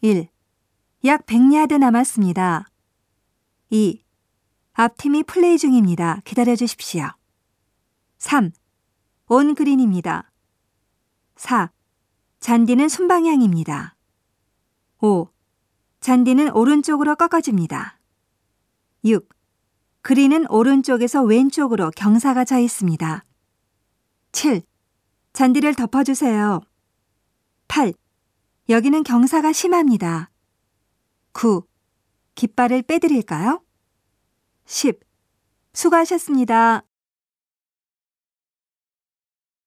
1. 약 100야드 남았습니다. 2. 앞팀이 플레이 중입니다. 기다려 주십시오. 3. 온 그린입니다. 4. 잔디는 순방향입니다. 5. 잔디는 오른쪽으로 꺾어집니다. 6. 그린은 오른쪽에서 왼쪽으로 경사가 져 있습니다. 7. 잔디를 덮어주세요. 8. 여기는 경사가 심합니다. 9. 깃발을 빼드릴까요? 10. 수고하셨습니다.